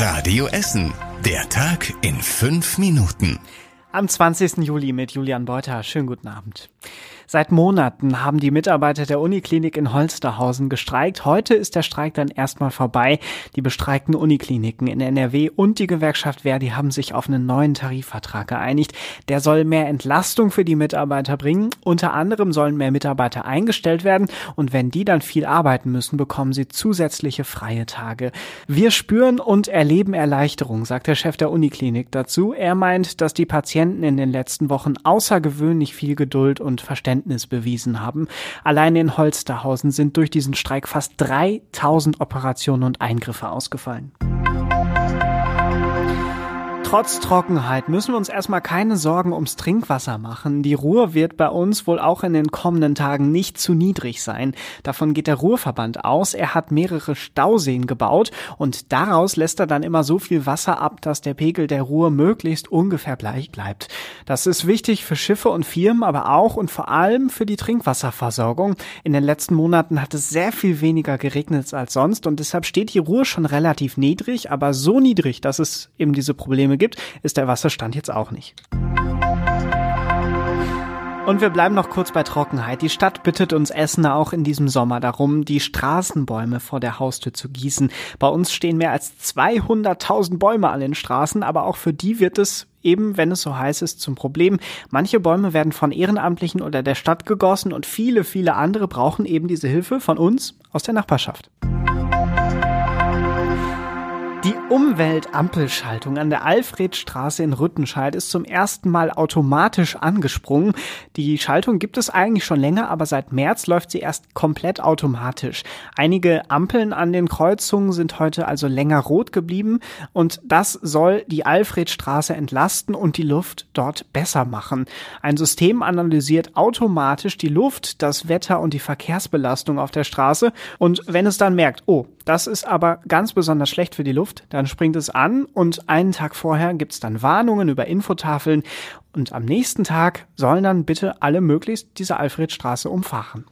Radio Essen. Der Tag in fünf Minuten. Am 20. Juli mit Julian Beuter. Schönen guten Abend. Seit Monaten haben die Mitarbeiter der Uniklinik in Holsterhausen gestreikt. Heute ist der Streik dann erstmal vorbei. Die bestreikten Unikliniken in NRW und die Gewerkschaft Verdi haben sich auf einen neuen Tarifvertrag geeinigt. Der soll mehr Entlastung für die Mitarbeiter bringen. Unter anderem sollen mehr Mitarbeiter eingestellt werden und wenn die dann viel arbeiten müssen, bekommen sie zusätzliche freie Tage. Wir spüren und erleben Erleichterung, sagt der Chef der Uniklinik dazu. Er meint, dass die Patienten in den letzten Wochen außergewöhnlich viel Geduld und Verständnis Verständnis bewiesen haben. Allein in Holsterhausen sind durch diesen Streik fast 3000 Operationen und Eingriffe ausgefallen. Trotz Trockenheit müssen wir uns erstmal keine Sorgen ums Trinkwasser machen. Die Ruhr wird bei uns wohl auch in den kommenden Tagen nicht zu niedrig sein. Davon geht der Ruhrverband aus. Er hat mehrere Stauseen gebaut und daraus lässt er dann immer so viel Wasser ab, dass der Pegel der Ruhr möglichst ungefähr gleich bleibt. Das ist wichtig für Schiffe und Firmen, aber auch und vor allem für die Trinkwasserversorgung. In den letzten Monaten hat es sehr viel weniger geregnet als sonst und deshalb steht die Ruhr schon relativ niedrig, aber so niedrig, dass es eben diese Probleme gibt, ist der Wasserstand jetzt auch nicht. Und wir bleiben noch kurz bei Trockenheit. Die Stadt bittet uns Essener auch in diesem Sommer darum, die Straßenbäume vor der Haustür zu gießen. Bei uns stehen mehr als 200.000 Bäume an den Straßen, aber auch für die wird es eben, wenn es so heiß ist, zum Problem. Manche Bäume werden von Ehrenamtlichen oder der Stadt gegossen und viele, viele andere brauchen eben diese Hilfe von uns aus der Nachbarschaft. Die Umweltampelschaltung an der Alfredstraße in Rüttenscheid ist zum ersten Mal automatisch angesprungen. Die Schaltung gibt es eigentlich schon länger, aber seit März läuft sie erst komplett automatisch. Einige Ampeln an den Kreuzungen sind heute also länger rot geblieben und das soll die Alfredstraße entlasten und die Luft dort besser machen. Ein System analysiert automatisch die Luft, das Wetter und die Verkehrsbelastung auf der Straße und wenn es dann merkt, oh, das ist aber ganz besonders schlecht für die Luft, dann springt es an und einen Tag vorher gibt es dann Warnungen über Infotafeln und am nächsten Tag sollen dann bitte alle möglichst diese Alfredstraße umfahren.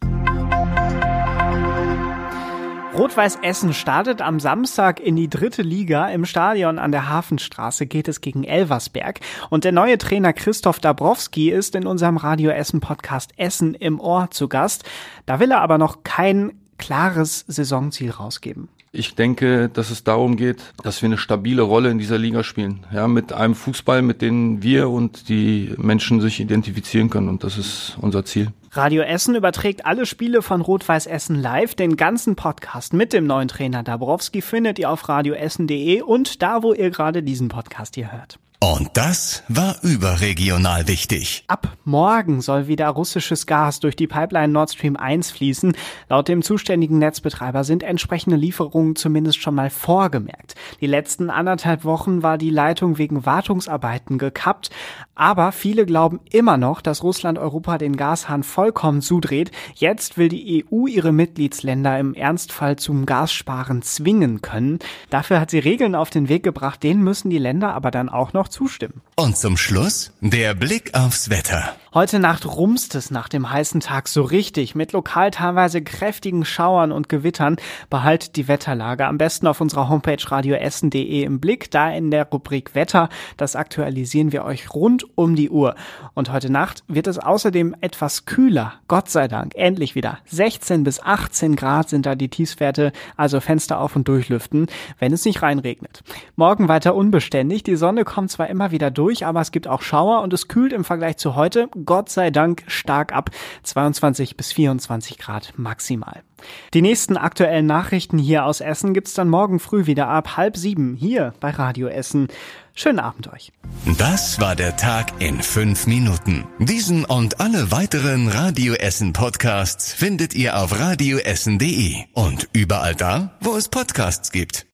Rot-Weiß Essen startet am Samstag in die dritte Liga. Im Stadion an der Hafenstraße geht es gegen Elversberg. Und der neue Trainer Christoph Dabrowski ist in unserem Radio Essen Podcast Essen im Ohr zu Gast. Da will er aber noch kein klares Saisonziel rausgeben. Ich denke, dass es darum geht, dass wir eine stabile Rolle in dieser Liga spielen. Ja, mit einem Fußball, mit dem wir und die Menschen sich identifizieren können. Und das ist unser Ziel. Radio Essen überträgt alle Spiele von Rot-Weiß Essen live. Den ganzen Podcast mit dem neuen Trainer Dabrowski findet ihr auf radioessen.de und da, wo ihr gerade diesen Podcast hier hört. Und das war überregional wichtig. Ab morgen soll wieder russisches Gas durch die Pipeline Nord Stream 1 fließen. Laut dem zuständigen Netzbetreiber sind entsprechende Lieferungen zumindest schon mal vorgemerkt. Die letzten anderthalb Wochen war die Leitung wegen Wartungsarbeiten gekappt. Aber viele glauben immer noch, dass Russland Europa den Gashahn vollkommen zudreht. Jetzt will die EU ihre Mitgliedsländer im Ernstfall zum Gassparen zwingen können. Dafür hat sie Regeln auf den Weg gebracht, denen müssen die Länder aber dann auch noch zustimmen. Und zum Schluss der Blick aufs Wetter. Heute Nacht rumst es nach dem heißen Tag so richtig mit lokal teilweise kräftigen Schauern und Gewittern. Behalt die Wetterlage am besten auf unserer Homepage radioessen.de im Blick. Da in der Rubrik Wetter, das aktualisieren wir euch rund um die Uhr. Und heute Nacht wird es außerdem etwas kühler. Gott sei Dank. Endlich wieder. 16 bis 18 Grad sind da die Tiefswerte, also Fenster auf und durchlüften, wenn es nicht reinregnet. Morgen weiter unbeständig. Die Sonne kommt zwar immer wieder durch, aber es gibt auch Schauer und es kühlt im Vergleich zu heute Gott sei Dank stark ab. 22 bis 24 Grad maximal. Die nächsten aktuellen Nachrichten hier aus Essen gibt's dann morgen früh wieder ab halb sieben hier bei Radio Essen. Schönen Abend euch. Das war der Tag in fünf Minuten. Diesen und alle weiteren Radio Essen Podcasts findet ihr auf radioessen.de und überall da, wo es Podcasts gibt.